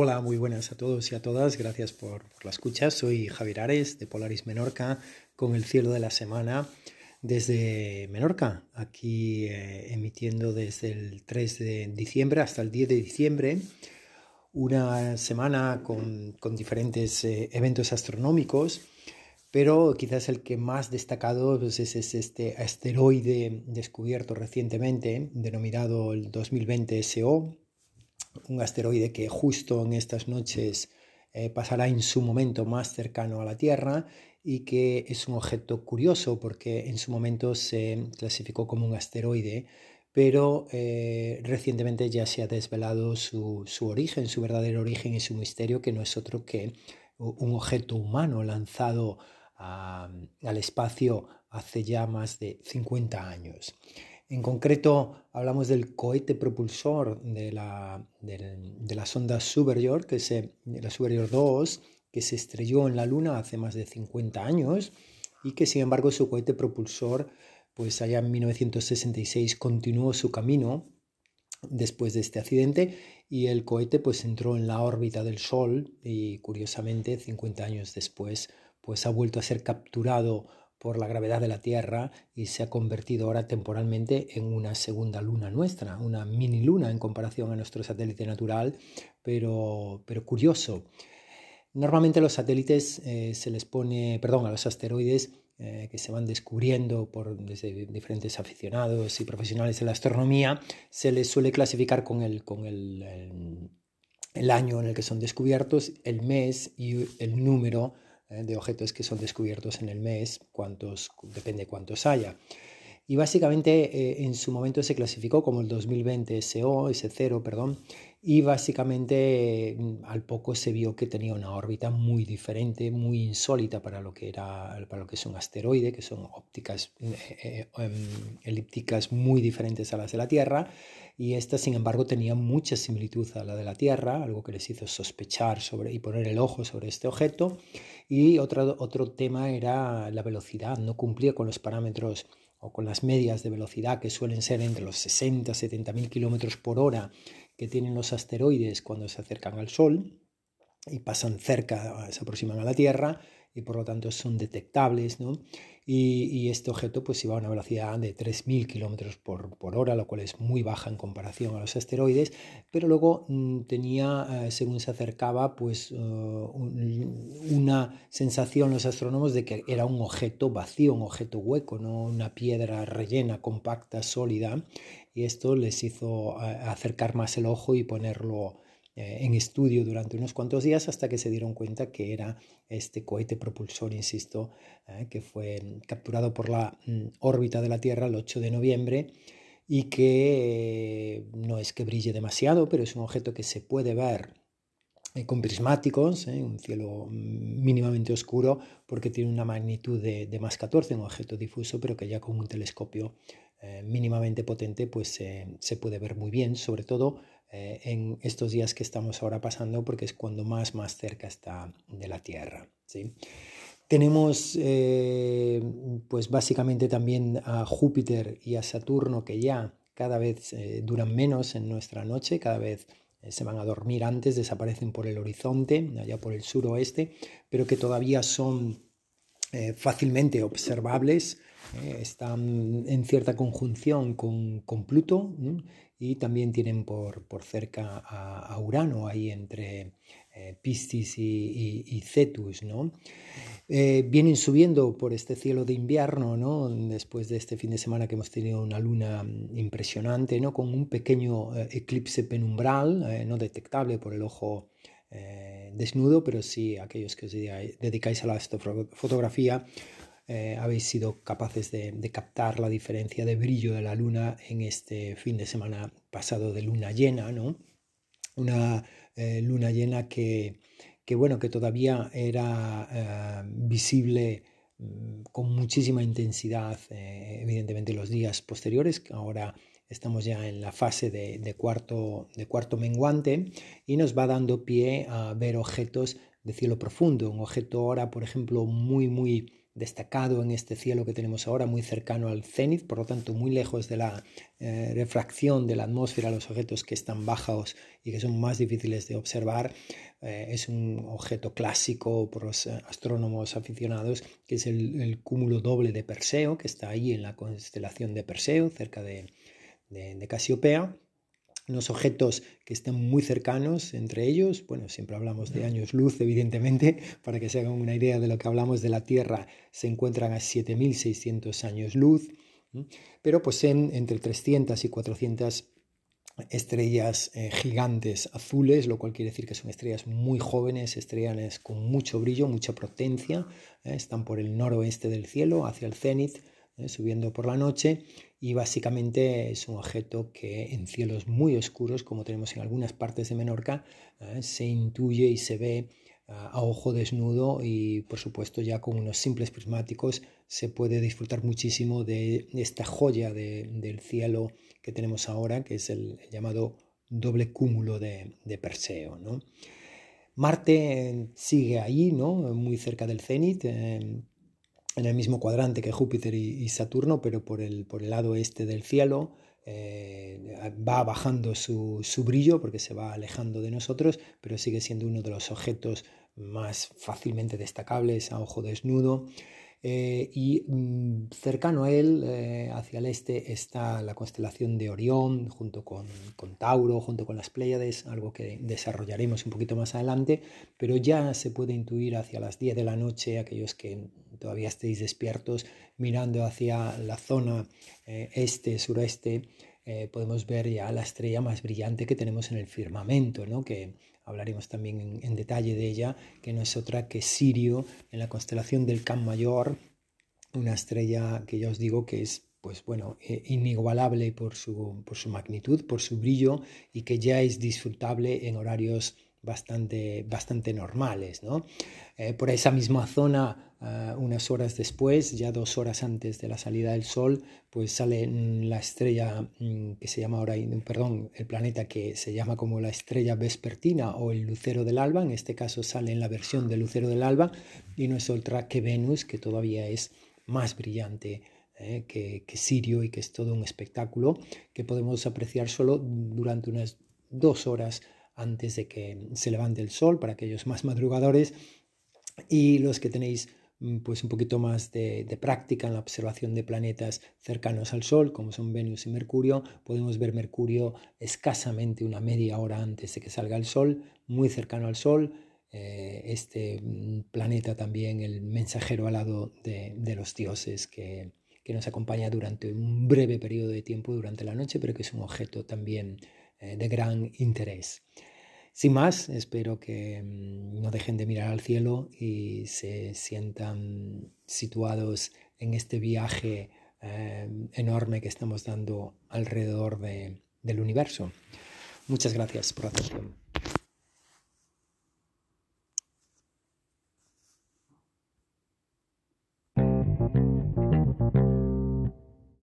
Hola, muy buenas a todos y a todas. Gracias por, la escucha. Soy Javier Ares de Polaris Menorca con el cielo de la semana desde Menorca, aquí eh, emitiendo desde el 3 de diciembre hasta el 10 de diciembre. Una semana con, diferentes eh, eventos astronómicos, pero quizás el que más destacado pues, es, es, este asteroide descubierto recientemente, denominado el 2020 SO, un asteroide que justo en estas noches eh, pasará en su momento más cercano a la Tierra y que es un objeto curioso porque en su momento se clasificó como un asteroide, pero eh, recientemente ya se ha desvelado su, origen, su verdadero origen y su misterio, que no es otro que un objeto humano lanzado al espacio hace ya más de 50 años. En concreto, hablamos del cohete propulsor de la, de, la sonda Superior, que es la Superior 2, que se estrelló en la Luna hace más de 50 años y que, sin embargo, su cohete propulsor, pues allá en 1966 continuó su camino después de este accidente y el cohete pues entró en la órbita del Sol y curiosamente 50 años después pues ha vuelto a ser capturado por la gravedad de la Tierra y se ha convertido ahora temporalmente en una segunda luna nuestra, una mini luna en comparación a nuestro satélite natural, pero, pero curioso. Normalmente a los satélites eh, se les pone, perdón, a los asteroides eh, que se van descubriendo por desde diferentes aficionados y profesionales de la astronomía, se les suele clasificar con el, con el, el año en el que son descubiertos, el mes y el número. De objetos que son descubiertos en el mes, cuántos, depende cuántos haya. Y básicamente eh, en su momento se clasificó como el 2020 SO, S0, perdón, y básicamente mm, al poco se vio que tenía una órbita muy diferente, muy insólita para lo que era para lo que es un asteroide, que son ópticas eh, em, elípticas muy diferentes a las de la Tierra y esta, sin embargo, tenía mucha similitud a la de la Tierra, algo que les hizo sospechar sobre, y poner el ojo sobre este objeto. Y otro, otro tema era la velocidad, no cumplía con los parámetros o con las medias de velocidad que suelen ser entre los 60 y 70 mil kilómetros por hora que tienen los asteroides cuando se acercan al Sol y pasan cerca, se aproximan a la Tierra y por lo tanto son detectables, ¿no? Y, este objeto pues iba a una velocidad de 3.000 kilómetros por, hora, lo cual es muy baja en comparación a los asteroides, pero luego mm, tenía, eh, según se acercaba, pues eh, una sensación los astrónomos de que era un objeto vacío, un objeto hueco, no una piedra rellena, compacta, sólida, y esto les hizo eh, acercar más el ojo y ponerlo en estudio durante unos cuantos días hasta que se dieron cuenta que era este cohete propulsor, insisto, eh, que fue capturado por la mm, órbita de la Tierra el 8 de noviembre y que eh, no es que brille demasiado, pero es un objeto que se puede ver con prismáticos, un cielo mínimamente oscuro, porque tiene una magnitud de, de, más 14, un objeto difuso, pero que ya con un telescopio mínimamente potente pues se puede ver muy bien, sobre todo eh, en estos días que estamos ahora pasando porque es cuando más, más cerca está de la Tierra. ¿sí? Tenemos eh, pues básicamente también a Júpiter y a Saturno que ya cada vez eh, duran menos en nuestra noche, cada vez se van a dormir antes, desaparecen por el horizonte, allá por el suroeste, pero que todavía son fácilmente observables, están en cierta conjunción con, con Pluto y también tienen por, por cerca a, Urano, ahí entre eh, Piscis y, y, Cetus, ¿no? Eh, vienen subiendo por este cielo de invierno, ¿no? Después de este fin de semana que hemos tenido una luna impresionante, ¿no? Con un pequeño eh, eclipse penumbral, no detectable por el ojo desnudo, pero sí aquellos que os dedicáis a la fotografía eh, habéis sido capaces de, captar la diferencia de brillo de la luna en este fin de semana pasado de luna llena, ¿no? Una eh, luna llena que, bueno, que todavía era eh, visible mm, con muchísima intensidad, evidentemente, los días posteriores. Ahora estamos ya en la fase de, cuarto, de cuarto menguante y nos va dando pie a ver objetos de cielo profundo. Un objeto ahora, por ejemplo, muy, muy destacado en este cielo que tenemos ahora, muy cercano al cenit, por lo tanto muy lejos de la eh, refracción de la atmósfera, los objetos que están bajos y que son más difíciles de observar. Eh, es un objeto clásico por los eh, astrónomos aficionados, que es el, cúmulo doble de Perseo, que está ahí en la constelación de Perseo, cerca de, de Casiopea unos objetos que están muy cercanos entre ellos. Bueno, siempre hablamos de años luz, evidentemente, para que se hagan una idea de lo que hablamos de la Tierra, se encuentran a 7600 años luz, pero poseen entre 300 y 400 estrellas eh, gigantes azules, lo cual quiere decir que son estrellas muy jóvenes, estrellas con mucho brillo, mucha potencia, eh, están por el noroeste del cielo, hacia el cenit, eh, subiendo por la noche y básicamente es un objeto que en cielos muy oscuros, como tenemos en algunas partes de Menorca, eh, se intuye y se ve ah, a ojo desnudo y por supuesto ya con unos simples prismáticos se puede disfrutar muchísimo de esta joya del cielo que tenemos ahora, que es el, llamado doble cúmulo de, Perseo. Marte sigue ahí, ¿no? muy cerca del cenit. Eh, en el mismo cuadrante que Júpiter y, Saturno, pero por el, por el lado este del cielo. Eh, va bajando su, su, brillo porque se va alejando de nosotros, pero sigue siendo uno de los objetos más fácilmente destacables a ojo desnudo. Eh, y mm, cercano a él, eh, hacia el este, está la constelación de Orión, junto con, con, Tauro, junto con las Pléyades, algo que desarrollaremos un poquito más adelante, pero ya se puede intuir hacia las 10 de la noche, aquellos que todavía estéis despiertos, mirando hacia la zona eh, este, sureste, podemos ver ya la estrella más brillante que tenemos en el firmamento, ¿no? que hablaremos también en, detalle de ella, que no es otra que Sirio en la constelación del Can Mayor, una estrella que ya os digo que es pues bueno, eh, inigualable por su, por su magnitud, por su brillo y que ya es disfrutable en horarios bastante, bastante normales. ¿no? Eh, por esa misma zona, eh, unas horas después, ya dos horas antes de la salida del Sol, pues sale la estrella mm, que se llama ahora, perdón, el planeta que se llama como la estrella vespertina o el lucero del alba, en este caso sale en la versión del lucero del alba y no es otra que Venus, que todavía es más brillante. Eh, que, que Sirio y que es todo un espectáculo que podemos apreciar solo durante unas dos horas antes de que se levante el sol para aquellos más madrugadores y los que tenéis mm, pues un poquito más de, práctica en la observación de planetas cercanos al Sol, como son Venus y Mercurio, podemos ver Mercurio escasamente una media hora antes de que salga el Sol, muy cercano al Sol. Eh, este mm, planeta también, el mensajero alado de, de los dioses que, que, nos acompaña durante un breve periodo de tiempo durante la noche, pero que es un objeto también eh, de gran interés. Sin más, espero que mm, no dejen de mirar al cielo y se sientan situados en este viaje eh, enorme que estamos dando alrededor del universo. Muchas gracias por la atención.